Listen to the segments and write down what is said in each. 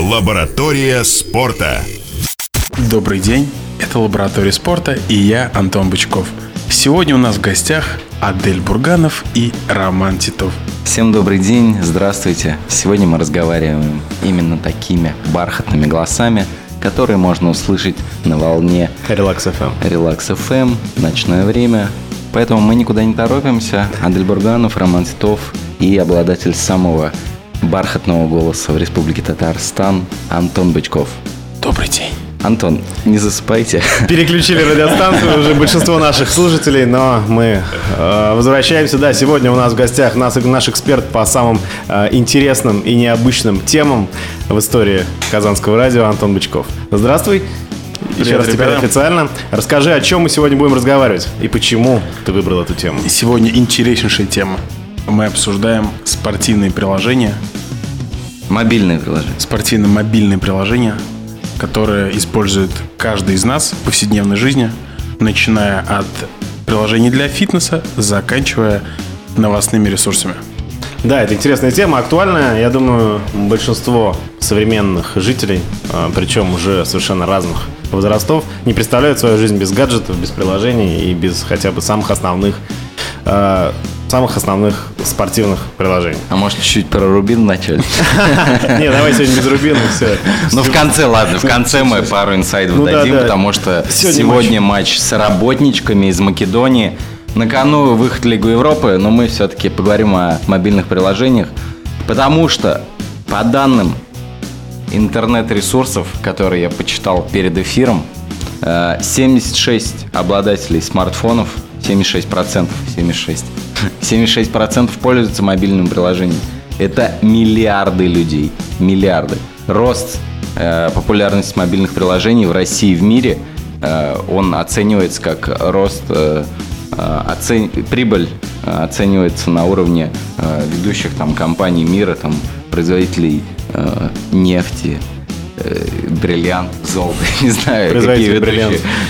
Лаборатория спорта. Добрый день, это Лаборатория спорта и я, Антон Бычков. Сегодня у нас в гостях Адель Бурганов и Роман Титов. Всем добрый день, здравствуйте. Сегодня мы разговариваем именно такими бархатными голосами, которые можно услышать на волне Релакс FM. Релакс FM, ночное время. Поэтому мы никуда не торопимся. Адель Бурганов, Роман Титов и обладатель самого бархатного голоса в Республике Татарстан Антон Бычков. Добрый день. Антон, не засыпайте. Переключили радиостанцию уже большинство наших слушателей, но мы э, возвращаемся. Да, сегодня у нас в гостях нас, наш эксперт по самым э, интересным и необычным темам в истории Казанского радио Антон Бычков. Здравствуй. Еще Привет, раз теперь ребята. официально. Расскажи, о чем мы сегодня будем разговаривать и почему ты выбрал эту тему. И Сегодня интереснейшая тема. Мы обсуждаем спортивные приложения, Мобильное приложение. спортивно-мобильные приложения, которые использует каждый из нас в повседневной жизни, начиная от приложений для фитнеса, заканчивая новостными ресурсами. Да, это интересная тема, актуальная. Я думаю, большинство современных жителей, а, причем уже совершенно разных возрастов, не представляют свою жизнь без гаджетов, без приложений и без хотя бы самых основных а, самых основных спортивных приложений. А может, чуть-чуть про Рубин вначале? Не, давай сегодня без Рубина, все. Ну, в конце, ладно, в конце мы пару инсайдов Ну да, дадим, да. потому что Сегодня матч. с работничками из Македонии. На кону выход в Лигу Европы, но мы все-таки поговорим о мобильных приложениях, потому что, по данным интернет-ресурсов, которые я почитал перед эфиром, э, 76 обладателей смартфонов, 76%, 76, 76% пользуются мобильным приложением. Это миллиарды людей, миллиарды. Рост э, популярности мобильных приложений в России и в мире, э, он оценивается как рост, э, э, оцен- прибыль э, оценивается на уровне э, ведущих там компаний мира, там производителей э, нефти, э, бриллиант, золото, не знаю, какие.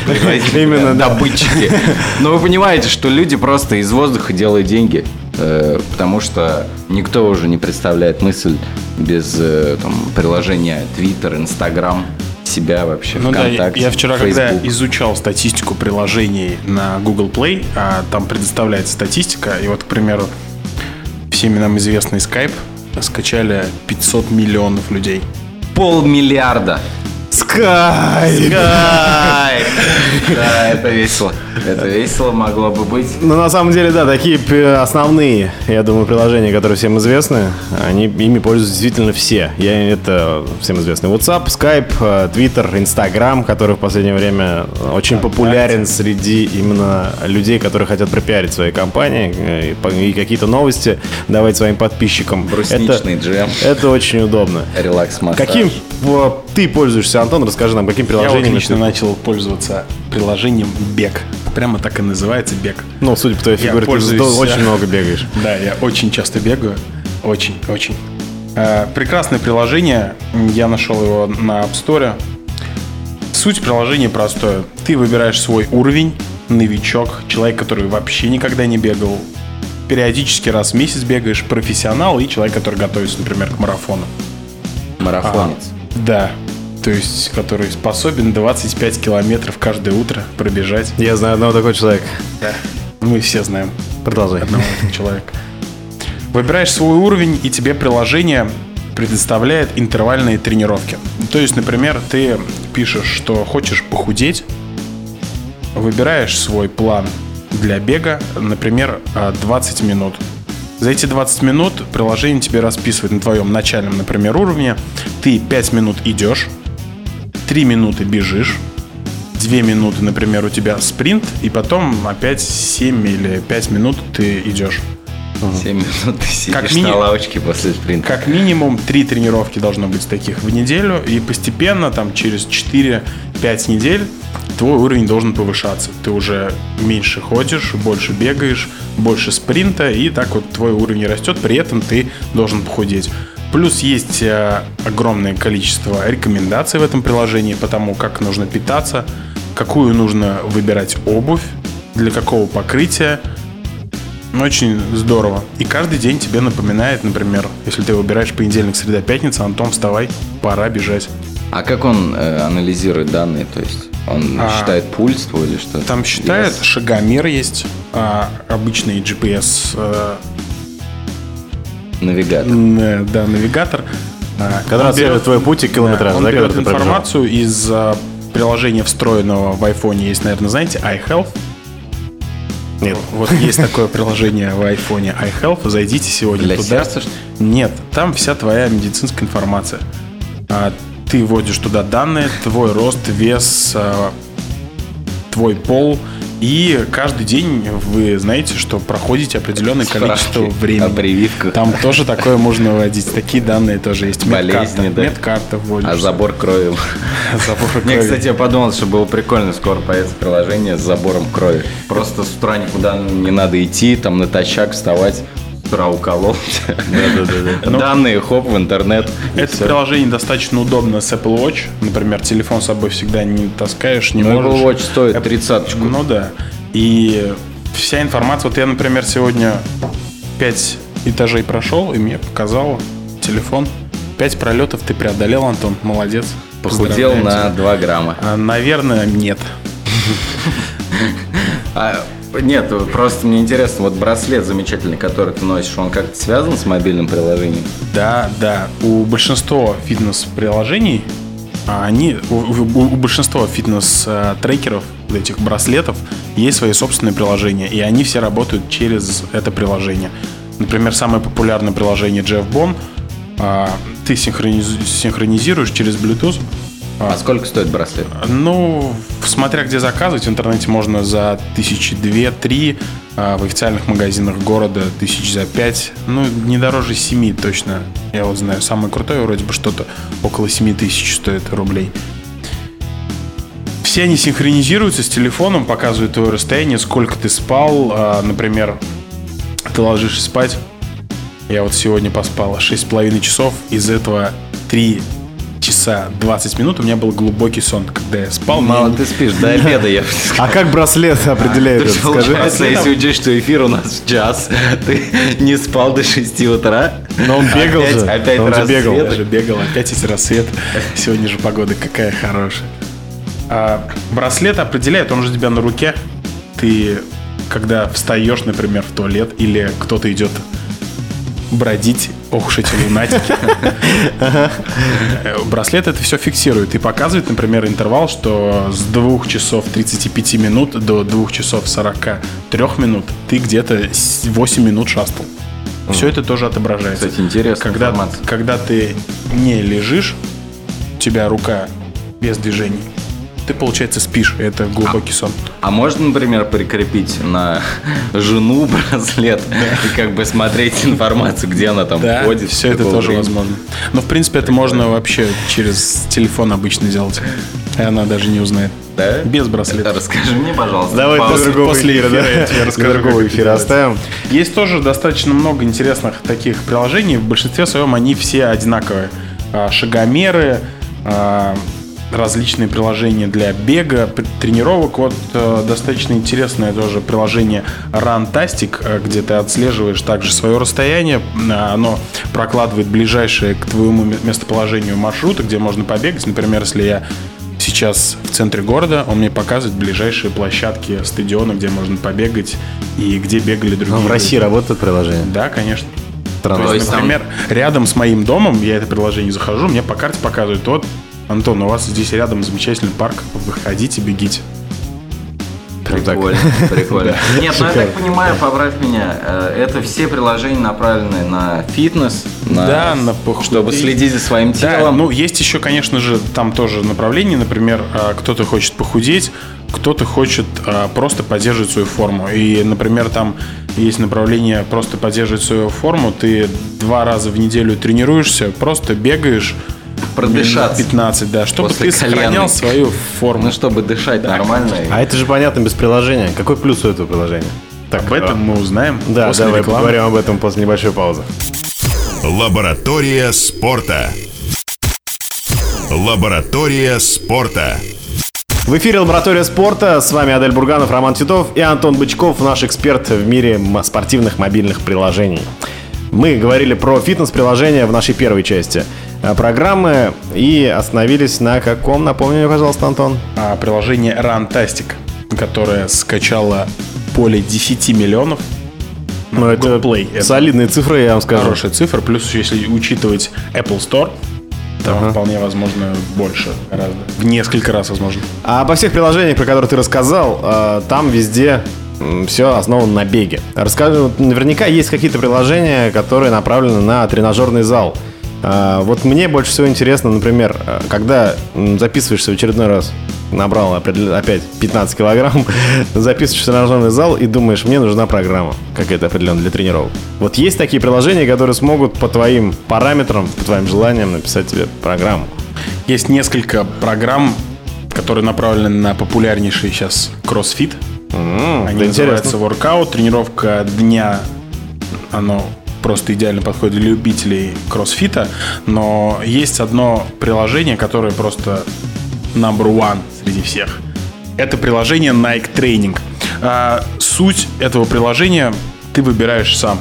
Производители, Именно, добытчики. Но вы понимаете, что люди просто из воздуха делают деньги, э, потому что никто уже не представляет мысль без э, там, приложения Twitter, Instagram, себя вообще, Ну да, я, ВКонтакте, я вчера, когда Facebook. изучал статистику приложений на Google Play, а там предоставляется статистика, и вот, к примеру, всеми нам известный Skype скачали 500 миллионов людей. Полмиллиарда. Скай! Да, это весело. Это весело могло бы быть. Ну, на самом деле, да, такие основные, я думаю, приложения, которые всем известны, они, ими пользуются действительно все. Я, это всем известно. WhatsApp, Skype, э, Twitter, Instagram, который в последнее время очень популярен среди именно людей, которые хотят пропиарить свои компании э, и, какие-то новости давать своим подписчикам. Брусничный это, джем. это очень удобно. Релакс-массаж. Каким э, ты пользуешься, Антон? Расскажи нам, каким Я вот приложением лично ты- начал пользоваться приложением Бег. Прямо так и называется Бег. Ну, судя по твоей фигуре, ты пользуюсь, здо- очень много бегаешь. Да, я очень часто бегаю. Очень, очень. Э, Прекрасное приложение. Я нашел его на App Store. Суть приложения простое. Ты выбираешь свой уровень, новичок, человек, который вообще никогда не бегал. Периодически раз в месяц бегаешь, профессионал и человек, который готовится, например, к марафону. Марафонец. Да. То есть, который способен 25 километров каждое утро пробежать. Я знаю одного такого человека. Да. Мы все знаем Продолжай. одного человека. Выбираешь свой уровень, и тебе приложение предоставляет интервальные тренировки. То есть, например, ты пишешь, что хочешь похудеть, выбираешь свой план для бега, например, а, 20 минут. За эти 20 минут приложение тебе расписывает на твоем начальном, например, уровне. Ты 5 минут идешь, 3 минуты бежишь, 2 минуты, например, у тебя спринт, и потом опять 7 или 5 минут ты идешь. 7 минут ты сидишь Как мини- на лавочке после спринта. Как минимум 3 тренировки должно быть таких в неделю, и постепенно, там, через 4-5 недель твой уровень должен повышаться. Ты уже меньше ходишь, больше бегаешь, больше спринта, и так вот твой уровень растет, при этом ты должен похудеть. Плюс есть э, огромное количество рекомендаций в этом приложении по тому, как нужно питаться, какую нужно выбирать обувь, для какого покрытия, Очень здорово. И каждый день тебе напоминает, например, если ты выбираешь понедельник, среда, пятница, Антон, вставай, пора бежать. А как он э, анализирует данные? То есть он А, считает пульс твой или что? Там считает, Вес? шагомер есть, а, обычный GPS, э, навигатор. э, да, навигатор. А, Который он отслеживает твой путь и километраж, он да, берет информацию из а, приложения встроенного в iPhone, есть, наверное, знаете, iHealth. Нет. Вот есть такое приложение в iPhone iHealth. Зайдите сегодня Для туда. сердца, что? Нет, там вся твоя медицинская информация. А, Ты вводишь туда данные, твой рост, вес, а, твой пол. И каждый день вы знаете, что проходите определенное количество Справки времени. о прививках. Там тоже такое можно вводить. Такие данные тоже есть. Болезни, Медкарта. да. Медкарта вводишь. А забор крови. Забор Мне, крови. кстати, я подумал, что было прикольно, скоро появится приложение с забором крови. Просто с утра никуда не надо идти, там натощак вставать, с утра уколол. Данные, хоп, в интернет. Это приложение достаточно удобно с Apple Watch. Например, телефон с собой всегда не таскаешь, не Ну, можешь. Apple Watch стоит тридцаточку. Ну да. И вся информация... Вот я, например, сегодня 5 этажей прошел, и мне показал телефон. 5 пролетов ты преодолел, Антон. Молодец. Похудел на тебя. 2 грамма. А, Наверное, нет. Нет, просто мне интересно, вот браслет замечательный, который ты носишь, он как-то связан с мобильным приложением? Да, да. У большинства фитнес-приложений, а, они, у, у- у большинства фитнес-трекеров, этих браслетов, есть свои собственные приложения, и они все работают через это приложение. Например, самое популярное приложение Jeff Bon, а, ты синхрониз- синхронизируешь через Bluetooth. А сколько стоит браслет? Ну, смотря где заказывать, в интернете можно за тысячи две-три, а в официальных магазинах города тысяч за пять, ну, не дороже семи точно. Я вот знаю, самое крутое вроде бы что-то около семи тысяч стоит рублей. Все они синхронизируются с телефоном, показывают твое расстояние, сколько ты спал. А, Например, ты ложишься спать. Я вот сегодня поспал 6,5 часов. Из этого 3 часа 20 минут у меня был глубокий сон. Когда я спал, Мало мне- ты спишь, до обеда я. А как браслет определяет То это? Скажи. если учесть, что эфир у нас в час, ты не спал до 6 утра. Но он бегал же. опять Он же бегал. Же бегал, опять есть рассвет. Сегодня же погода какая хорошая. А, браслет определяет, он же тебя на руке. Ты, когда встаешь, например, в туалет, или кто-то идет бродить, ох уж эти лунатики. Браслет это все фиксирует и показывает, например, интервал, что с 2 часов 35 минут до 2 часов 43 минут ты где-то с 8 минут шастал. Все это тоже отображается. Кстати, интересная когда, когда ты не лежишь, у тебя рука без движений, ты, получается, спишь. Это глубокий сон. А можно, например, прикрепить на жену браслет и как бы смотреть информацию, где она там Да, ходит. все это тоже времени? возможно. Но, в принципе, это можно вообще через телефон обычно делать. И она даже не узнает. Да? Без браслета. Расскажи мне, пожалуйста. Давай до другого после эфира, да? я тебе расскажу, другого эфира оставим. Есть тоже достаточно много интересных таких приложений. В большинстве своем они все одинаковые. А, Шагомеры, а, различные приложения для бега, тренировок. Вот э, достаточно интересное тоже приложение Runtastic, э, где ты отслеживаешь также свое расстояние. А, Оно прокладывает ближайшие к твоему ме- местоположению маршруты, где можно побегать. Например, если я сейчас в центре города, он мне показывает ближайшие площадки, стадионы, где можно побегать и где бегали другие. Ну, в России люди. работает приложение. Да, конечно. Странно. То есть, там- например, рядом с моим домом, я это приложение захожу, мне по карте показывают, вот, Антон, у вас здесь рядом замечательный парк, выходите, бегите. Прикольно, прикольно. Нет, ну я так понимаю, поправь меня, э, это все приложения направлены на фитнес, на- Да, на похудеть. чтобы следить за своим Да, телом. ну есть еще, конечно же, там тоже направление, например, а, кто-то хочет похудеть, кто-то хочет а, просто поддерживать свою форму. И, например, там есть направление просто поддерживать свою форму, ты два раза в неделю тренируешься, просто бегаешь Продышаться. минут 15, да, чтобы После ты сохранял коленной. свою форму. Ну, чтобы дышать нормально. А это же понятно без приложения. Какой плюс у этого приложения? Так, Об этом мы узнаем Да, после давай рекламы. поговорим об этом после небольшой паузы. Лаборатория спорта. Лаборатория спорта. В эфире «Лаборатория спорта». С вами Адель Бурганов, Роман Титов и Антон Бычков, наш эксперт в мире спортивных мобильных приложений. Мы говорили про фитнес-приложения в нашей первой части программы и остановились на каком, напомни мне, пожалуйста, Антон? А приложение Runtastic, которое скачало более 10 миллионов. Ну, это Play. Это солидные цифры, я вам скажу. хорошая цифра. Плюс, если учитывать Apple Store, там вполне возможно больше гораздо. В несколько раз возможно. А обо всех приложениях, про которые ты рассказал, э, там везде все основано на беге. Расскажи, наверняка есть какие-то приложения, которые направлены на тренажерный зал. А, Вот мне больше всего интересно, например, э, когда записываешься в очередной раз, набрал опять 15 килограмм, записываешься в тренажерный зал и думаешь, мне нужна программа какая-то определенная для тренировок. Вот есть такие приложения, которые смогут по твоим параметрам, по твоим желаниям написать тебе программу. Есть несколько программ, которые направлены на популярнейший сейчас кроссфит. М, Они называются интересно. воркаут, тренировка дня. Оно просто идеально подходит для любителей кроссфита. Но есть одно приложение, которое просто number one среди всех. Это приложение Nike Training. А, суть этого приложения ты выбираешь сам.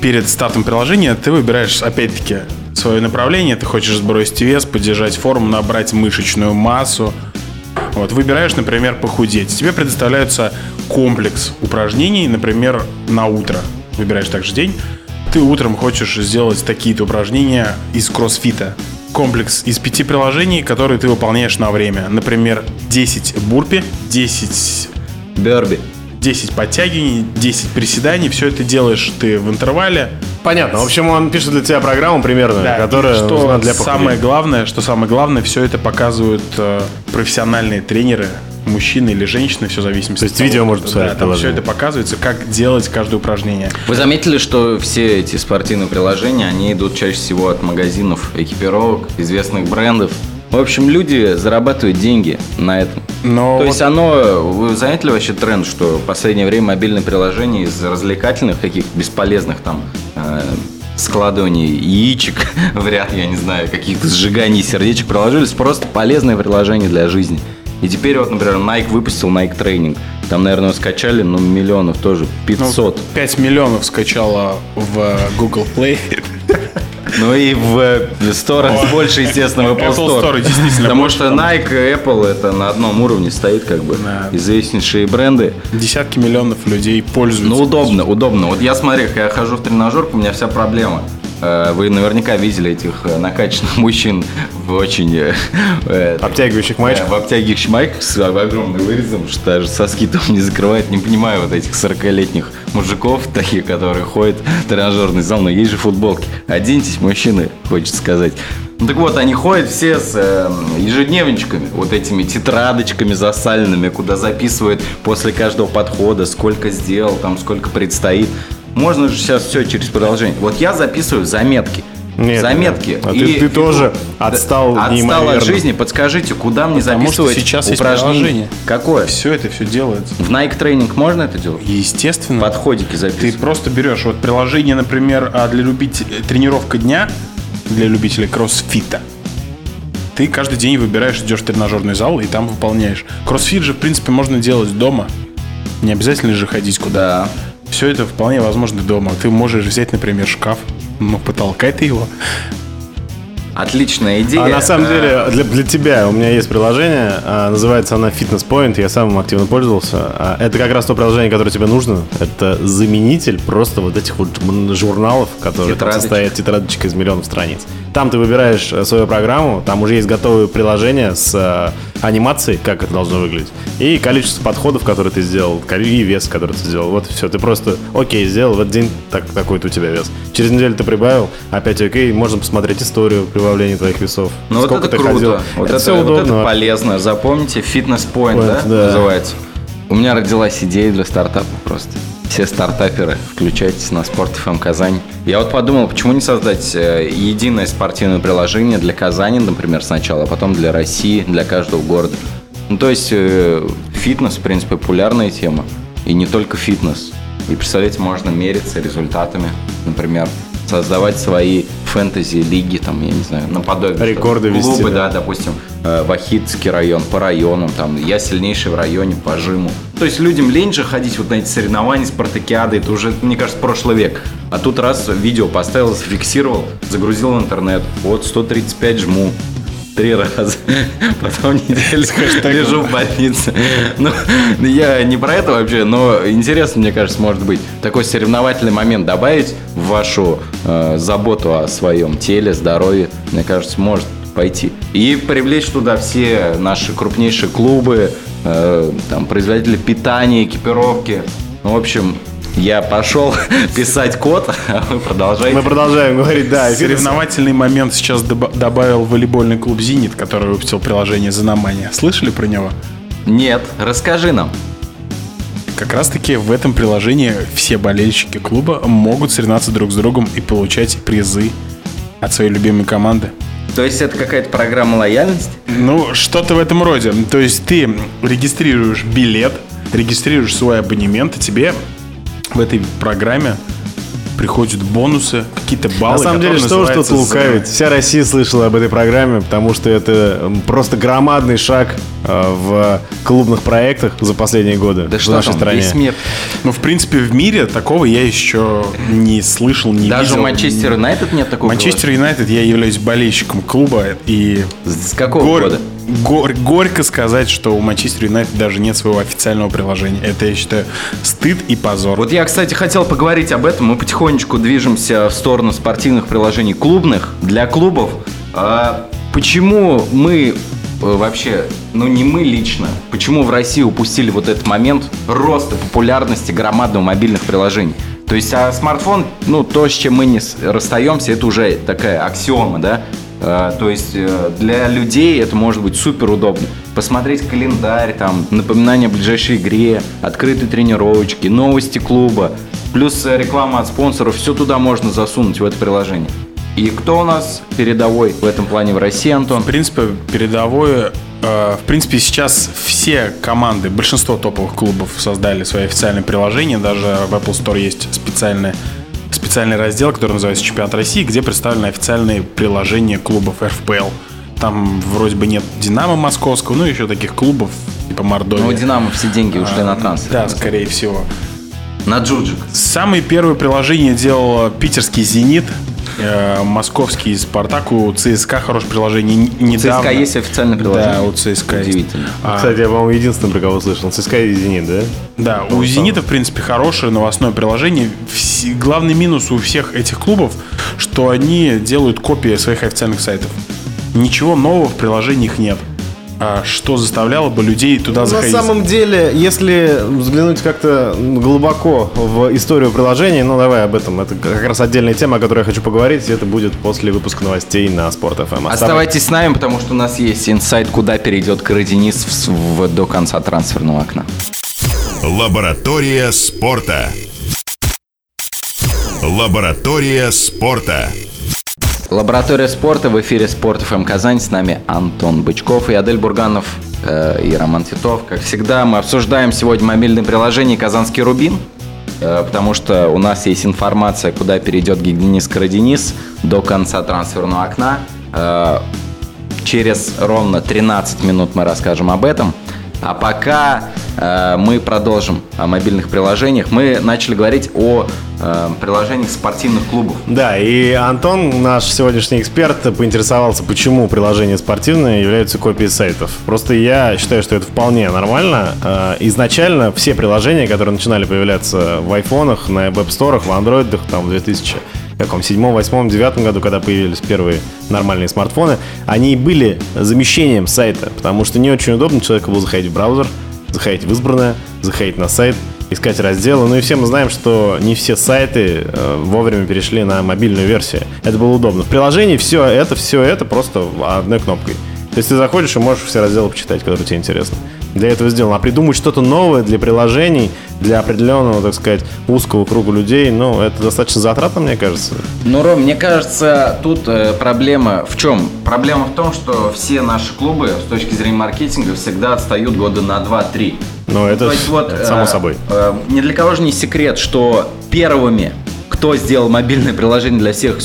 Перед стартом приложения ты выбираешь, опять-таки, свое направление. Ты хочешь сбросить вес, поддержать форму, набрать мышечную массу. Вот, выбираешь, например, похудеть. Тебе предоставляется комплекс упражнений, например, на утро. Выбираешь также день. Ты утром хочешь сделать такие-то упражнения из кроссфита. Комплекс из пяти приложений, которые ты выполняешь на время. Например, 10 бурпи, 10 Берби. 10 подтягиваний, 10 приседаний. Все это делаешь ты в интервале. Понятно. В общем, он пишет для тебя программу примерно, Да, которая что нужна для похудения. самое главное, что самое главное, все это показывают э, профессиональные тренеры, мужчины или женщины, все в зависимости То есть того, видео можно да, посмотреть в там все это показывается, как делать каждое упражнение. Вы заметили, что все эти спортивные приложения, они идут чаще всего от магазинов экипировок, известных брендов. В общем, люди зарабатывают деньги на этом. Но То вот есть оно, вы заметили вообще тренд, что в последнее время мобильные приложения из развлекательных, каких-то бесполезных там э, складываний яичек в ряд, я не знаю, каких-то сжиганий сердечек приложились просто полезное приложение для жизни. И теперь вот, например, Nike выпустил Nike Training. Там, наверное, скачали, ну, миллионов тоже, 500. 5 миллионов скачала в Google Play. Ну и в Store больше, естественно, в Apple Apple Store. Store действительно Потому больше, что Nike и Apple это на одном уровне стоит, как бы, Да. известнейшие бренды. Десятки миллионов людей пользуются. Ну, удобно, удобно. Вот я смотри, когда я хожу в тренажерку, у меня вся проблема. Э, Вы наверняка видели этих э, накачанных мужчин в очень... э, Обтягивающих маечек. в обтягивающих майках с огромным вырезом, что даже соски там не закрывает. Не понимаю вот этих 40-летних мужиков, таких, которые ходят в тренажерный зал, но есть же футболки. Оденьтесь, мужчины, хочется сказать. Ну так вот, они ходят все с э, ежедневничками, вот этими тетрадочками засаленными, куда записывают после каждого подхода, сколько сделал, там, сколько предстоит. Можно же сейчас все через приложение. Вот я записываю заметки. Нет, заметки. а ты- ты тоже отстал Отстал неимоверно. от жизни. Подскажите, куда мне Потому что записывать сейчас есть упражнения? приложение. Какое? Все это все делается. В Nike тренинг можно это делать? Естественно. Подходики Ты записывать. просто берешь вот приложение, например, а, для любителей тренировка дня для любителей кроссфита. Ты каждый день выбираешь, идешь в тренажерный зал и там выполняешь. Кроссфит же, в принципе, можно делать дома. Не обязательно же ходить куда. Да. Все это вполне возможно дома. Ты можешь взять, например, шкаф, ну, потолкай ты его. Отличная идея. А на самом Э, деле, для, для тебя у меня есть приложение, а, называется она Fitness Point, я сам им активно пользовался. А, Это как раз то приложение, которое тебе нужно. Это заменитель просто вот этих вот журналов, которые Тетрадочек. состоят тетрадочек из миллионов страниц. Там ты выбираешь э, свою программу, там уже есть готовые приложения с анимацией, как это должно выглядеть, и количество подходов, которые ты сделал, и вес, который ты сделал. Вот все, ты просто, окей, сделал, в этот день так, такой-то у тебя вес. Через неделю ты прибавил, опять окей, можно посмотреть историю прибавления твоих весов. Ну вот Сколько это ты круто. ходил. Вот это, это, все вот удобно. это полезно. Запомните, фитнес point, Point, да, да. называется. У меня родилась идея для стартапа просто. Все стартаперы, включайтесь на Спорт ФМ Казань. Я вот подумал, почему не создать э, единое спортивное приложение для Казани, например, сначала, а потом для России, для каждого города. Ну, то есть э, фитнес, в принципе, популярная тема. И не только фитнес. И, представляете, можно мериться результатами, например, создавать свои фэнтези-лиги, там, я не знаю, наподобие. Рекорды что, вести, Клубы, да. да, допустим, э, Вахитский район, по районам, там, я сильнейший в районе по жиму. То есть людям лень же ходить вот на эти соревнования, спартакиады, это уже, мне кажется, прошлый век. А тут раз видео поставил, зафиксировал, загрузил в интернет, вот 135 жму, три раза. Потом неделю лежу в больнице. Ну, я не про это вообще, но интересно, мне кажется, может быть, такой соревновательный момент добавить в вашу э, заботу о своем теле, здоровье, мне кажется, может пойти. И привлечь туда все наши крупнейшие клубы, э, там, производители питания, экипировки. Ну, в общем, я пошел писать код, а вы продолжаете. Мы продолжаем говорить, да. Соревновательный момент сейчас доба- добавил волейбольный клуб «Зенит», который выпустил приложение «Заномания». Слышали про него? Нет, расскажи нам. Как раз-таки в этом приложении все болельщики клуба могут соревноваться друг с другом и получать призы от своей любимой команды. То есть это какая-то программа лояльности? Ну, что-то в этом роде. То есть ты регистрируешь билет, регистрируешь свой абонемент, и тебе в этой программе приходят бонусы, какие-то баллы. На самом деле, что уж тут лукавить. Вся Россия слышала об этой программе, потому что это просто громадный шаг э, в клубных проектах за последние годы Да в что нашей там, стране. весь мир. Ну, в принципе, в мире такого я еще не слышал, не Даже видел. Манчестер Юнайтед нет такого Манчестер Юнайтед, я являюсь болельщиком клуба, и? С какого гор- года? Гор- горько сказать, что у Манчестер Юнайтед даже нет своего официального приложения. Это, я считаю, стыд и позор. Вот я, кстати, хотел поговорить об этом. Мы потихонечку движемся в сторону спортивных приложений клубных для клубов. А почему мы э, вообще, ну не мы лично, почему в России упустили вот этот момент роста популярности громадного мобильных приложений? То есть, а смартфон, ну, то, с чем мы не расстаемся, это уже такая аксиома, да? А, то есть э, для людей это может быть супер удобно. Посмотреть календарь, там, напоминания о ближайшей игре, открытые тренировочки, новости клуба, плюс э, реклама от спонсоров, все туда можно засунуть в это приложение. И кто у нас передовой в этом плане в России, Антон? В принципе, передовое... э, в принципе, сейчас все команды, большинство топовых клубов создали свои официальные приложения. Даже в Apple Store есть специальный, специальный раздел, который называется «Чемпионат России», где представлены официальные приложения клубов РФПЛ. Там вроде бы нет «Динамо» московского, ну и еще таких клубов, типа Мордовия. Ну, Динамо все деньги ушли на трансфер. Да, скорее всего. На Джуджик. Самые первые приложения делал питерский «Зенит», э, московский «Спартак», у ЦСКА хорошее приложение. Н- У Недавно. ЦСКА есть официальное приложение? Да, у ЦСКА есть. Удивительно. А, Кстати, я, по-моему, единственный, про кого слышал. ЦСКА и Зенит, да? Да, у «Зенита», в принципе, хорошее новостное приложение. Главный минус у всех этих клубов, что они делают копии своих официальных сайтов. Ничего нового в приложениях нет. А что заставляло бы людей туда На заходить? самом деле, если взглянуть как-то глубоко в историю приложений, ну давай об этом. Это как раз отдельная тема, о которой я хочу поговорить. и Это будет после выпуска новостей на Спорт ФМ. Оставайтесь с нами, потому что у нас есть инсайт, куда перейдет Караденис в, в- до конца трансферного окна. Лаборатория спорта. Лаборатория спорта. Лаборатория спорта в эфире Спорт ФМ Казань. С нами Антон Бычков и Адель Бурганов э, и Роман Титов. Как всегда, мы обсуждаем сегодня мобильное приложение «Казанский Рубин», э, потому что у нас есть информация, куда перейдет Гигденис Караденис до конца трансферного окна. Э, Через ровно 13 минут мы расскажем об этом. А пока э, мы продолжим о мобильных приложениях. Мы начали говорить о э, приложениях спортивных клубов. Да, и Антон, наш сегодняшний эксперт, поинтересовался, почему приложения спортивные являются копией сайтов. Просто я считаю, что это вполне нормально. Э, Изначально все приложения, которые начинали появляться в айфонах, на веб-сторах, в андроидах, там в 2000 каком, седьмом, восьмом, девятом году, когда появились первые нормальные смартфоны, они были замещением сайта, потому что не очень удобно человеку было заходить в браузер, заходить в избранное, заходить на сайт, искать разделы. Ну и все мы знаем, что не все сайты э, вовремя перешли на мобильную версию. Это было удобно. В приложении все это, все это просто одной кнопкой. То есть ты заходишь и можешь все разделы почитать, которые тебе интересны. Для этого сделано. А придумать что-то новое для приложений, для определенного, так сказать, узкого круга людей, ну, это достаточно затратно, мне кажется. Ну, Ром, мне кажется, тут э, проблема в чем? Проблема в том, что все наши клубы с точки зрения маркетинга всегда отстают года на 2-3. Но это, То есть вот, это само э, собой. э, ни для кого же не секрет, что первыми, кто сделал мобильное приложение для всех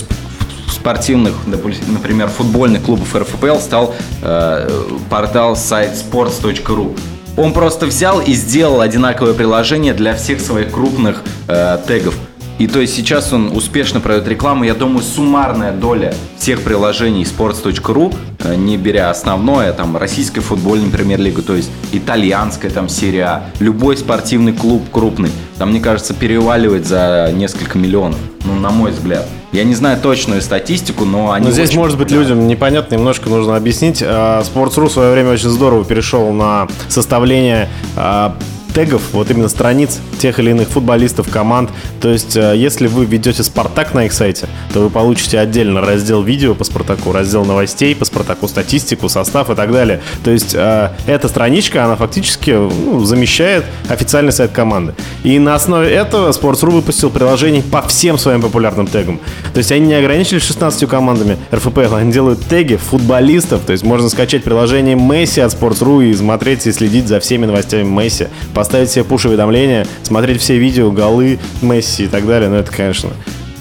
спортивных, например, футбольных клубов РФПЛ, стал э, портал сайт sports.ru. Он просто взял и сделал одинаковое приложение для всех своих крупных э, тегов. И то есть сейчас он успешно продает рекламу. Я думаю, суммарная доля всех приложений sports.ru, э, не беря основное, там, российская футбольная премьер-лига, то есть итальянская там серия А, любой спортивный клуб крупный, там, мне кажется, переваливает за несколько миллионов. Ну, на мой взгляд. Я не знаю точную статистику, но они Но здесь, может быть, людям непонятно, немножко нужно объяснить. А, Sports.ru в свое время очень здорово перешел на составление а, тегов, вот именно страниц тех или иных футболистов, команд. То есть, а, если вы ведете Спартак на их сайте, то вы получите отдельно раздел видео по Спартаку, раздел новостей по Спартаку, статистику, состав и так далее. То есть, а, эта страничка, она фактически ну, замещает официальный сайт команды. И на основе этого Sports.ru выпустил приложение по всем своим популярным тегам. То есть они не ограничились 16 командами РФПЛ, они делают теги футболистов. То есть можно скачать приложение Месси от Sports.ru и смотреть и следить за всеми новостями Месси. Поставить себе пуш-уведомления, смотреть все видео, голы Месси и так далее. Ну это, конечно,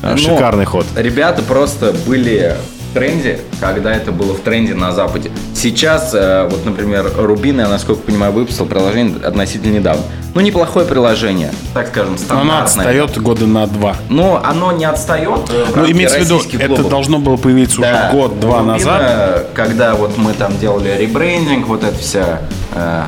Но шикарный ход. Ребята просто были в тренде, когда это было в тренде на Западе. Сейчас, э, вот, например, Рубин, я, насколько понимаю, выпустил приложение относительно недавно. Ну, неплохое приложение, так скажем, Но стандартное. она отстает года на два. Но оно не отстает. э, Ну, имеется в виду, российских это клубов. должно было появиться Да. уже год-два Рубина, назад. Когда вот мы там делали ребрендинг, вот эта вся э,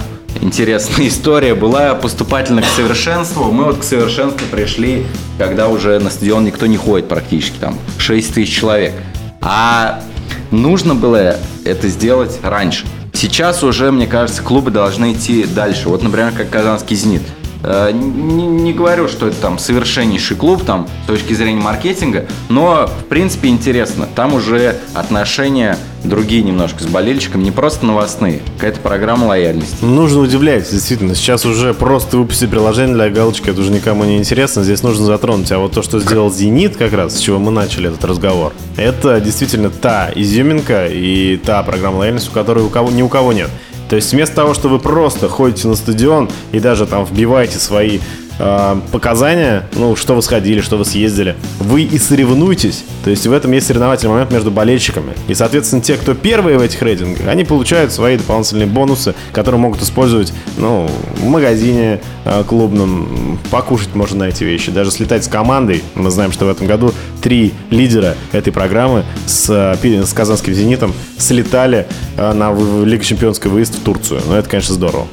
интересная история была поступательно к совершенству. Мы вот к совершенству пришли, когда уже на стадион никто не ходит практически, там 6 тысяч человек. А нужно было это сделать раньше. Сейчас уже, мне кажется, клубы должны идти дальше. Вот, например, как Казанский «Зенит». Э, Не, не говорю, что это там совершеннейший клуб там с точки зрения маркетинга, но в принципе интересно. Там уже отношения другие немножко с болельщиком, не просто новостные, какая-то программа лояльности. Нужно удивлять, действительно. Сейчас уже просто выпустить приложение для галочки, это уже никому не интересно. Здесь нужно затронуть. А вот то, что сделал «Зенит» как раз, с чего мы начали этот разговор, это действительно та изюминка и та программа лояльности, у которой у кого, ни у кого нет. То есть вместо того, что вы просто ходите на стадион и даже там вбиваете свои э, показания, ну, что вы сходили, что вы съездили, вы и соревнуетесь. То есть в этом есть соревновательный момент между болельщиками. И, соответственно, те, кто первые в этих рейтингах, они получают свои дополнительные бонусы, которые могут использовать, ну, в магазине э, клубном, покушать можно на эти вещи. Даже слетать с командой. Мы знаем, что в этом году три лидера этой программы с, э, с казанским «Зенитом» слетали на Лигу Чемпионский выезд в Турцию. Ну, это, конечно, здорово.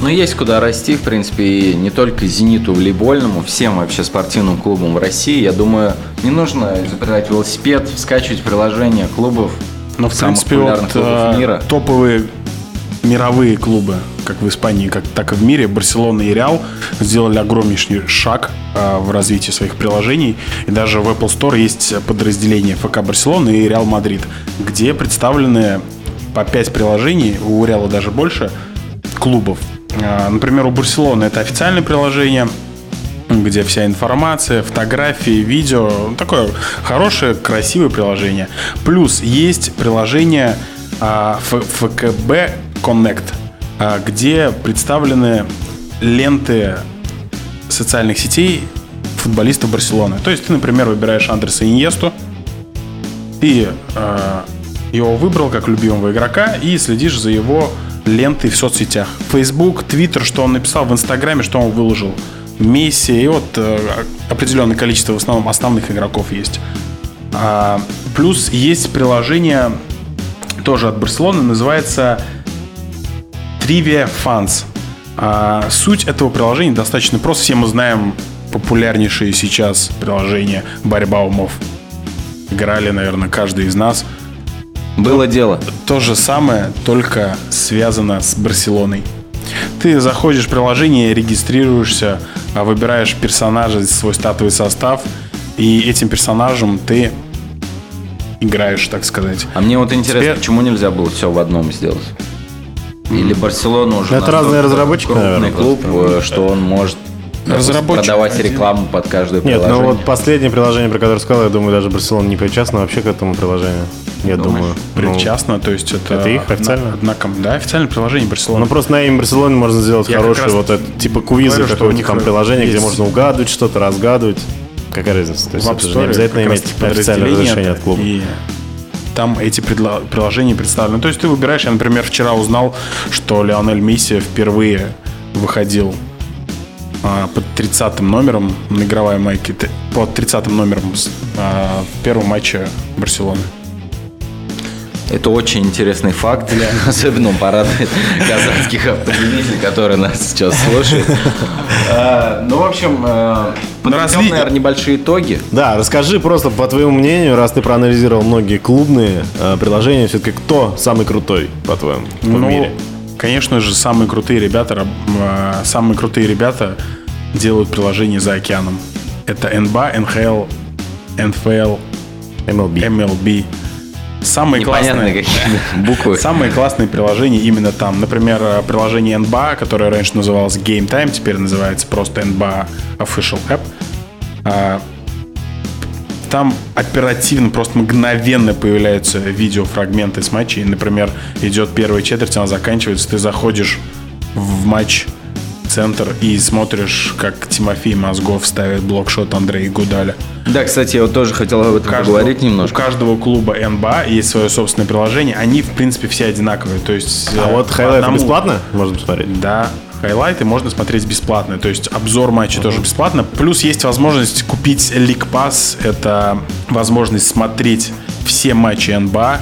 Ну, есть куда расти, в принципе, и не только «Зениту» волейбольному, всем вообще спортивным клубам в России. Я думаю, не нужно изобретать велосипед, скачивать приложения клубов, Но, в самых принципе, популярных вот, клубов э, мира. топовые мировые клубы, как в Испании, как, так и в мире, Барселона и Реал, сделали огромнейший шаг э, в развитии своих приложений. И даже в Apple Store есть подразделение ФК Барселона и Реал Мадрид, где представлены по 5 приложений, у Реала даже больше, клубов. Э, Например, у Барселоны это официальное приложение, где вся информация, фотографии, видео. Такое хорошее, красивое приложение. Плюс есть приложение а, ФКБ Connect, а, где представлены ленты социальных сетей футболистов Барселоны. То есть ты, например, выбираешь Андреса Иньесту, ты э, его выбрал как любимого игрока и следишь за его лентой в соцсетях. Facebook, Twitter, что он написал в Инстаграме, что он выложил. Месси и вот э, определенное количество в основном основных игроков есть. А, плюс есть приложение тоже от Барселоны, называется Trivia Fans. А, суть этого приложения достаточно просто. Все мы знаем популярнейшие сейчас приложения «Борьба умов». Играли, наверное, каждый из нас. Было дело. То же самое, только связано с Барселоной. Ты заходишь в приложение, регистрируешься, а, выбираешь персонажа, свой статовый состав, и этим персонажем ты играешь, так сказать. А мне вот интересно, Тебе- почему нельзя было все в одном сделать? Или Барселона уже Это разные разработчики, крупный наверное, клуб, э, что он может Разработчик продавать рекламу под каждое Нет, приложение. ну вот последнее приложение, про которое сказал, я думаю, даже Барселона не причастна вообще к этому приложению. Я Думаешь? думаю. Ну, Причастно, то есть это... это их официально? Однако, да, официальное приложение Барселоны. Ну просто на имя Барселоны можно сделать Я как хороший раз вот это, типа какое-то них там приложение, где есть- можно угадывать что-то, разгадывать. Какая разница? То есть в это же не обязательно иметь официальное разрешение от клуба. И там эти приложения представлены. То есть ты выбираешь, я, например, вчера узнал, что Леонель Месси впервые выходил а, 30 номером на игровой майке, т- под 30 номером с- а, в первом матче Барселоны. Это очень интересный факт. Особенно он порадует казанских автолюбителей, которые нас сейчас слушают. А, Ну, в общем, э, подведем, разли- наверное, небольшие итоги. Да, расскажи просто по твоему мнению, раз ты проанализировал многие клубные э, приложения, все-таки кто самый крутой, по-твоему, в Ну, мире? конечно же, самые крутые ребята, а, самые крутые ребята делают приложения за океаном. Это НБА, НХЛ, НФЛ, MLB. MLB. Самые Непонятные классные, буквы. самые классные приложения именно там. Например, э, приложение NBA, которое раньше называлось Game Time, теперь называется просто NBA Official App. А, Там оперативно, просто мгновенно появляются видеофрагменты с матчей. Например, идет первая четверть, она заканчивается, ты заходишь в матч центр и смотришь, как Тимофей Мозгов ставит блокшот Андрея Гудаля. Да, кстати, я вот тоже хотел об этом каждого- поговорить немножко. У каждого клуба НБА есть свое собственное приложение. Они, в принципе, все одинаковые. То есть, А э, вот хайлайты одному- бесплатно можно посмотреть? Да, хайлайты можно смотреть бесплатно. То есть обзор матча тоже бесплатно. Плюс есть возможность купить League Pass. Это возможность смотреть все матчи НБА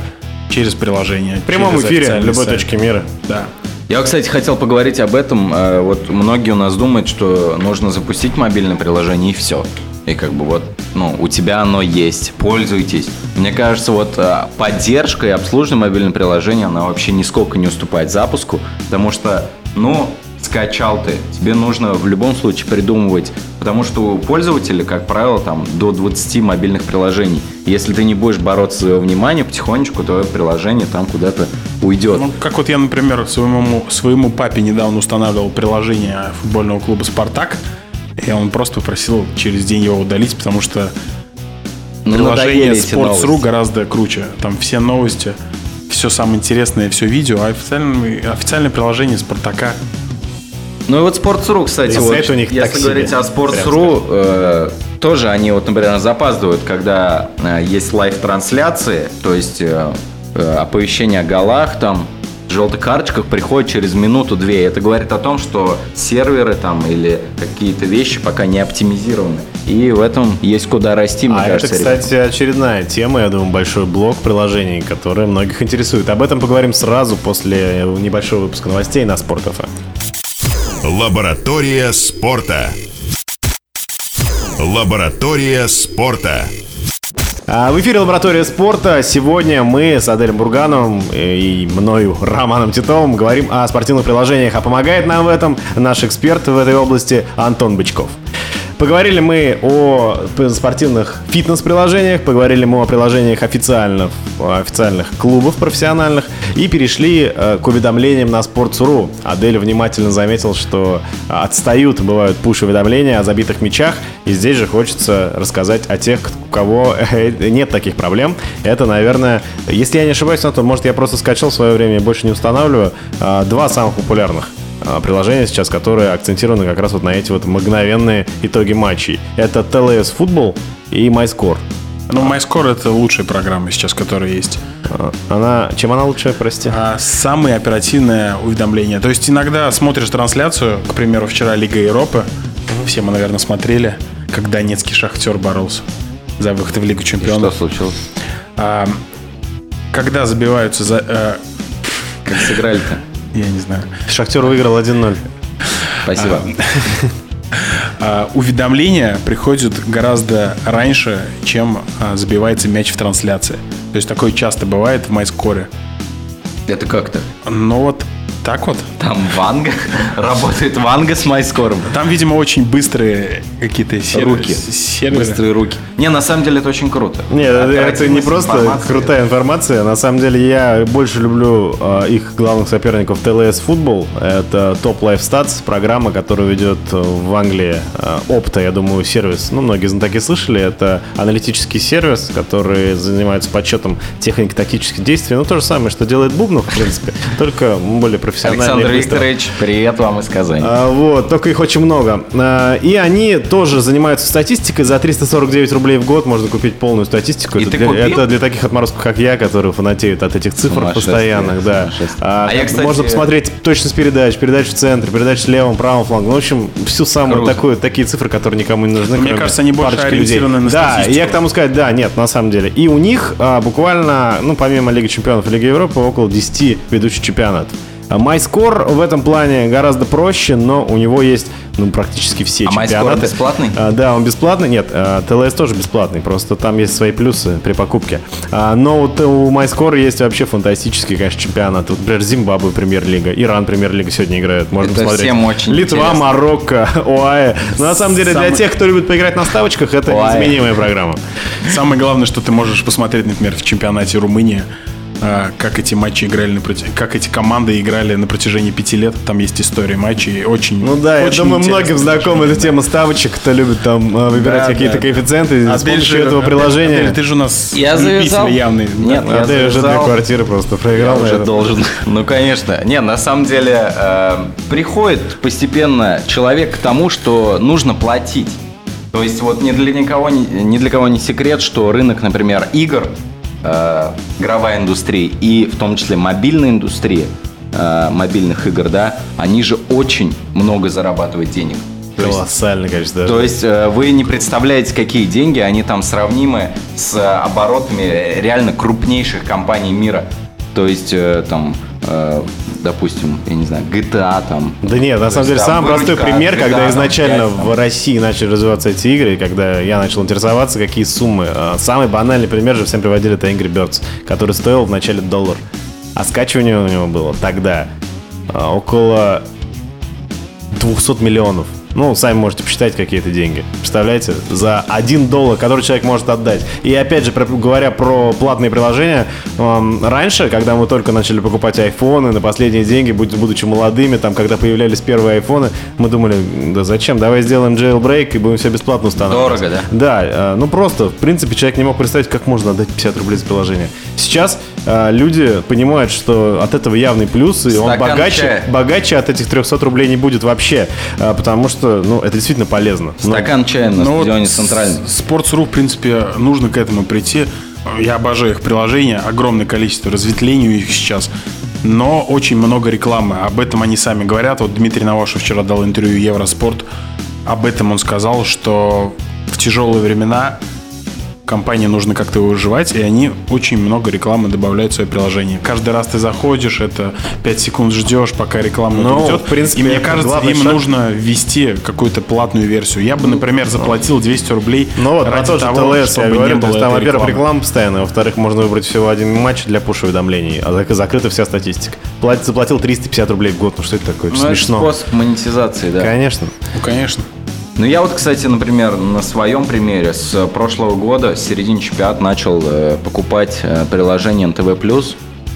через приложение. В прямом через эфире, любой сайт. точке мира. Да. Я, кстати, хотел поговорить об этом. Э, Вот многие у нас думают, что нужно запустить мобильное приложение и все. И как бы вот, ну, у тебя оно есть, пользуйтесь. Мне кажется, вот э, поддержка и обслуживание мобильного приложения, она вообще нисколько не уступает запуску, потому что, ну, скачал ты, тебе нужно в любом случае придумывать, потому что у пользователя, как правило, там до 20 мобильных приложений. Если ты не будешь бороться за его внимание, потихонечку твое приложение там куда-то уйдет. Ну, как вот я, например, своему, своему папе недавно устанавливал приложение футбольного клуба «Спартак», и он просто попросил через день его удалить, потому что Ну, приложение Sports.ru новости. гораздо круче. Там все новости, все самое интересное, все видео, а официальное, официальное приложение Спартака. Ну и вот Sports.ru, кстати, И вот, у них если говорить себе, о Sports.ru, э, тоже они, вот, например, запаздывают, когда э, есть live -трансляции, то есть э, оповещение о голах, там, желтых карточках приходит через минуту-две. Это говорит о том, что серверы там или какие-то вещи пока не оптимизированы. И в этом есть куда расти, мне а кажется. это, ребят. кстати, очередная тема, я думаю, большой блок приложений, который многих интересует. Об этом поговорим сразу после небольшого выпуска новостей на Спорт ФМ. Лаборатория спорта. Лаборатория спорта. А В эфире Лаборатория спорта. Сегодня мы с Аделем Бургановым и мною, Романом Титовым, говорим о спортивных приложениях. А помогает нам в этом наш эксперт в этой области Антон Бычков. Поговорили мы о спортивных фитнес-приложениях, поговорили мы о приложениях официальных, официальных клубов профессиональных и перешли э, к уведомлениям на Sports.ru. Адель внимательно заметил, что отстают, бывают пуш-уведомления о забитых мячах, и здесь же хочется рассказать о тех, у кого э, нет таких проблем. Это, наверное, если я не ошибаюсь, то может я просто скачал в свое время и больше не устанавливаю, э, два самых популярных а, приложения сейчас, которые акцентированы как раз вот на эти вот мгновенные итоги матчей. Это TLS Football и MyScore. Ну, MyScore это лучшая программа сейчас, которая есть. А, Она, чем она лучше, прости? А самые оперативные уведомления. То есть иногда смотришь трансляцию, к примеру, вчера Лига Европы, все мы, наверное, смотрели, как Донецкий шахтер боролся за выход в Лигу Что чемпионов. случилось? А, когда забиваются за... э, Как сыграли-то? Я не знаю. Шахтер выиграл 1-0. Спасибо. А, уведомления приходят гораздо раньше, чем а, забивается мяч в трансляции. То есть такое часто бывает в MyScore. Это как-то? Но вот так вот. Там Ванга? Работает Ванга с MyScore? Там, видимо, очень быстрые какие-то серверы. Руки. серверы. Быстрые руки. Не, на самом деле это очень круто. Нет, это не просто информации. крутая информация. На самом деле я больше люблю э, их главных соперников TLS Football. Это Top Life Stats, программа, которую ведет э, в Англии э, Opta, я думаю, сервис. Ну, многие знатоки слышали. Это аналитический сервис, который занимается подсчетом технико-тактических действий. Ну, то же самое, что делает Бубнов, в принципе, только более профессионально профессионально. Александр быстро. Викторович, привет вам из Казани. А, Вот, только их очень много. А, И они тоже занимаются статистикой. За 349 рублей в год можно купить полную статистику. И это, ты для, купил? это для таких отморозков, как я, которые фанатеют от этих цифр постоянных. Да. А, А я, кстати- Можно посмотреть точность передач, передач в центре, передач в левом, правом фланге. Ну, в общем, всю самую Круто. такую, такие цифры, которые никому не нужны. Мне кажется, они больше парочки людей. ориентированы на Да, статистику. я к тому сказать, да, нет, на самом деле. И у них а, буквально, ну, помимо Лиги Чемпионов и Лиги Европы, около 10 ведущих чемпионатов. MyScore в этом плане гораздо проще, но у него есть ну, практически все А MyScore чемпионаты. бесплатный? А, да, он бесплатный. Нет, а, ТЛС тоже бесплатный, просто там есть свои плюсы при покупке. А, но вот у MyScore есть вообще фантастические, конечно, чемпионаты. Вот, например, Зимбабве премьер-лига, Иран премьер-лига сегодня играет. Можно Это посмотреть. всем очень Литва, интересно. Марокко, ОАЭ. Но на самом деле для Самый- тех, кто любит поиграть на ставочках, это ОАЭ. незаменимая программа. Самое главное, что ты можешь посмотреть, например, в чемпионате Румынии, как эти матчи играли, на проти- как эти команды играли на протяжении пяти лет. Там есть история матчей. Очень, Ну да, я очень думаю, интересно. многим знакома эта тема ставочек, кто любит там э, выбирать Да, какие-то да. коэффициенты с Адель помощью же- этого приложения. Адель, ты же у нас Я завязал. явный. Нет, Да. я Адель уже две квартиры просто Я проиграл. уже наверное. должен. Ну, конечно. Не, на самом деле э, приходит постепенно человек к тому, что нужно платить. То есть вот ни для никого не, ни для кого не секрет, что рынок, например, игр, э, игровая индустрия и в том числе мобильная индустрия э, мобильных игр, да, они же очень много зарабатывают денег. Колоссальное количество. то есть э, вы не представляете, какие деньги, они там сравнимы с оборотами реально крупнейших компаний мира. То есть э, там, допустим, я не знаю, GTA там. Да нет, на самом деле, там самый простой пример, от когда GTA, там, изначально 5, там. в России начали развиваться эти игры, и когда я начал интересоваться, какие суммы. А, Самый банальный пример же всем приводили, это Angry Birds, который стоил в начале доллар. А скачивание у него было тогда а, около 200 миллионов. Ну, сами можете посчитать, какие это деньги. Представляете? За 1 доллар, который человек может отдать. И опять же, говоря про платные приложения, эм, раньше, когда мы только начали покупать айфоны на последние деньги, будучи молодыми, там, когда появлялись первые айфоны, мы думали, да зачем, давай сделаем jailbreak и будем все бесплатно устанавливать. Дорого, да? Да, э, ну просто, в принципе, человек не мог представить, как можно отдать 50 рублей за приложение. Сейчас люди понимают, что от этого явный плюс, и он Стакан богаче, чая. богаче от этих 300 рублей не будет вообще, э, потому что, ну, это действительно полезно. Ну, Стакан чая на Ну вот стадионе центральный. Sports.ru, в принципе, нужно к этому прийти. Я обожаю их приложения, огромное количество разветвлений у них сейчас. Но очень много рекламы. Об этом они сами говорят. Вот Дмитрий Навашев вчера дал интервью Евроспорт. Об этом он сказал, что в тяжелые времена компании нужно как-то выживать, и они очень много рекламы добавляют в свое приложение. Каждый раз ты заходишь, это 5 секунд ждешь, пока реклама Ну, идет. в принципе, и мне это кажется, им шаг. нужно ввести какую-то платную версию. Я бы, например, заплатил 200 рублей Ну вот, ради же того, ТЛС, я чтобы говорю, не то было есть там, этой во-первых, реклама постоянная, во-вторых, можно выбрать всего один матч для пуш-уведомлений, а зак- закрыта вся статистика. Плат- заплатил 350 рублей в год, ну что это такое, это Ну, это смешно. способ монетизации, да. Конечно. Ну, конечно. Ну, я вот, кстати, например, на своем примере с прошлого года, с середины чемпионата, начал э, покупать э, приложение НТВ+,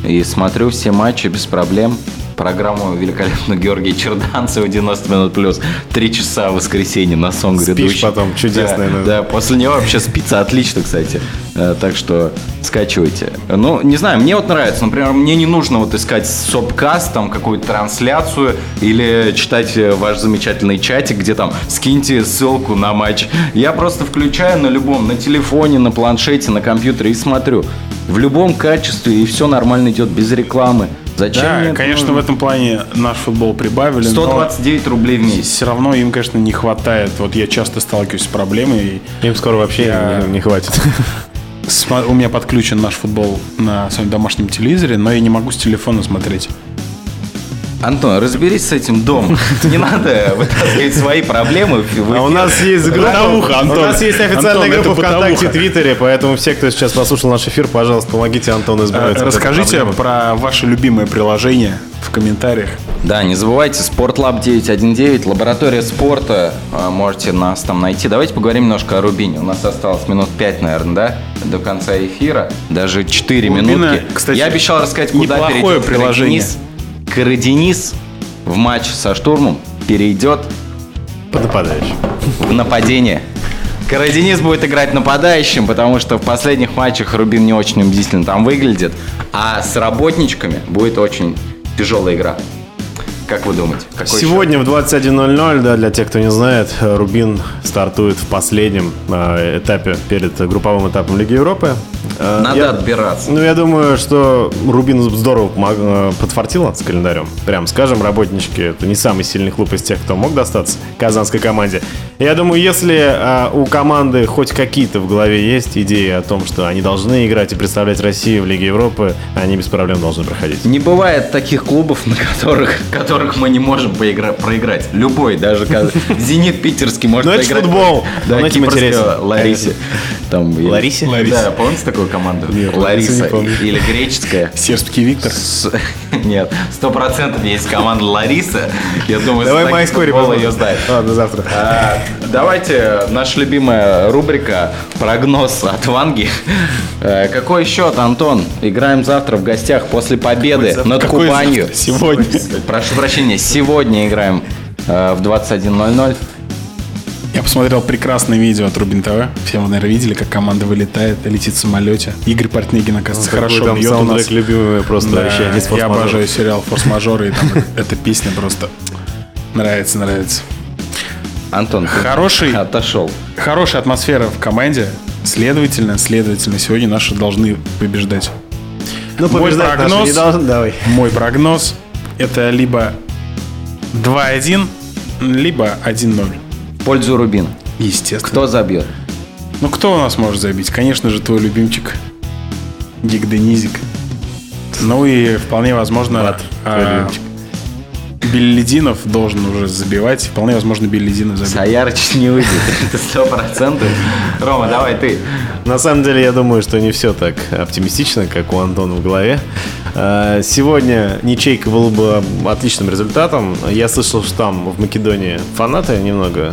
и смотрю все матчи без проблем. Программу великолепно Георгия Черданцева 90 минут плюс. Три часа в воскресенье на сон Спишь грядущий. потом, чудесно, Да, да, после него вообще спится отлично, кстати. Э, Так что скачивайте. Ну, не знаю, мне вот нравится. Например, мне не нужно вот искать сопкаст, там какую-то трансляцию или читать э, ваш замечательный чатик, где там скиньте ссылку на матч. Я просто включаю на любом, на телефоне, на планшете, на компьютере и смотрю. В любом качестве, и все нормально идет, без рекламы. Зачем Да, мне конечно, нужно? в этом плане наш футбол прибавили. но 129 рублей в месяц. Все равно им, конечно, не хватает. Вот я часто сталкиваюсь с проблемой. Им скоро вообще Я- не, не хватит. У меня подключен наш футбол на своем домашнем телевизоре, но я не могу с телефона смотреть. Антон, разберись с этим домом. Не надо вытаскивать свои проблемы. А у нас есть группа, Бытовуха, у Антон. нас есть официальная Антон, группа ВКонтакте. Твиттере, поэтому все, кто сейчас послушал наш эфир, пожалуйста, помогите Антону избавиться Расскажите про ваше любимое приложение в комментариях. Да, не забывайте, Спортлаб 919, лаборатория спорта, а, можете нас там найти. Давайте поговорим немножко о Рубине. У нас осталось минут 5, наверное, да, до конца эфира. Даже 4 Рубина, минутки. кстати, Я обещал рассказать, куда перейдет приложение. Караденис. Караденис в матч со штурмом перейдет Под нападающим. в нападение. Караденис будет играть нападающим, потому что в последних матчах Рубин не очень убедительно там выглядит. А с работничками будет очень тяжелая игра. Как вы думаете? Какой Сегодня в 21.00, да, для тех, кто не знает, Рубин стартует в последнем э, этапе перед групповым этапом Лиги Европы. Э? Надо я- отбираться. Ну, я думаю, что Рубин здорово э, подфартило с календарем. Прям скажем, работнички, это не самый сильный клуб из тех, кто мог достаться казанской команде. Я думаю, если э, у команды хоть какие-то в голове есть идеи о том, что они должны играть и представлять Россию в Лиге Европы, они без проблем должны проходить. Не бывает таких клубов, на которых, которых мы не можем поигра- проиграть. Любой, даже Зенит питерский может Но это ж проиграть. футбол. Да, интересен. Ларисе. Ларисе? Да, помните такую команду? Нет, Лариса или греческая. Сербский Виктор. С- Нет, сто процентов есть команда Лариса. Я думаю, Давай Майскори ее знает. Ладно, завтра. А, Давайте наша любимая рубрика «Прогноз от Ванги». Э, Какой счет, Антон? Играем завтра в гостях после победы над Какой Кубанью. завтра? Сегодня. Прошу прощения, сегодня играем э, в 21.00. Я посмотрел прекрасное видео от Рубин ТВ. Все вы, наверное, видели, как команда вылетает, летит в самолете. Игорь Портнигин, оказывается, Какой хорошо там бьет у нас. любимый просто Да, вообще. из я обожаю сериал «Форс-мажоры», и там эта песня просто нравится, нравится. Антон, Хороший, отошел. хорошая атмосфера в команде. Следовательно, следовательно, сегодня наши должны побеждать. Ну, Мой побеждать наши прогноз- не должны. Давай. Мой прогноз это либо 2-1, либо 1-0. Пользу Рубин. Естественно. Кто забьет? Ну, кто у нас может забить? Конечно же, твой любимчик Гик Денизик. Ну и вполне возможно а, Беллидинов должен уже забивать. Вполне возможно, Беллидинов забьет. Саярыч не выйдет. Это сто процентов. Рома, давай ты. На самом деле, я думаю, что не все так оптимистично, как у Антона в голове. Э, Сегодня ничейка был бы отличным результатом. Я слышал, что там в Македонии фанаты немного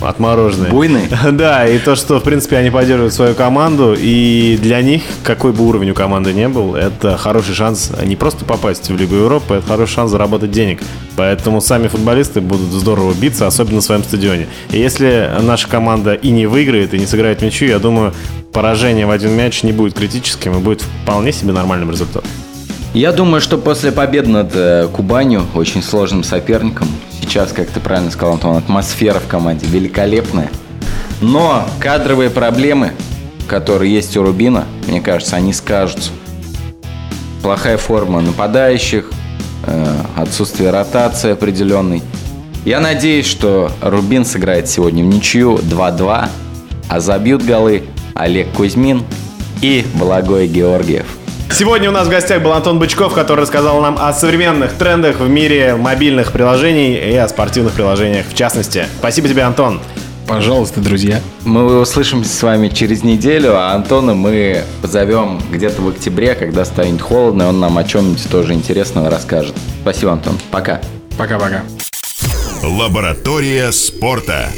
отмороженные. Буйные? Да, и то, что, в принципе, они поддерживают свою команду, и для них, какой бы уровень у команды не был, это хороший шанс не просто попасть в Лигу Европы, это хороший шанс заработать денег. Поэтому сами футболисты будут здорово биться, особенно на своем стадионе. И если наша команда и не выиграет, и не сыграет мячу, я думаю, поражение в один мяч не будет критическим и будет вполне себе нормальным результатом. Я думаю, что после победы над э, Кубанью, очень сложным соперником, сейчас, как ты правильно сказал, Антон, атмосфера в команде великолепная. Но кадровые проблемы, которые есть у Рубина, мне кажется, они скажутся. Плохая форма нападающих, э, отсутствие ротации определенной. Я надеюсь, что Рубин сыграет сегодня в ничью 2-2, а забьют голы Олег Кузьмин и Благой Георгиев. Сегодня у нас в гостях был Антон Бычков, который рассказал нам о современных трендах в мире мобильных приложений и о спортивных приложениях в частности. Спасибо тебе, Антон. Пожалуйста, друзья. Мы услышимся с вами через неделю, а Антона мы позовем где-то в октябре, когда станет холодно, и он нам о чем-нибудь тоже интересного расскажет. Спасибо, Антон. Пока. Пока-пока. Лаборатория спорта.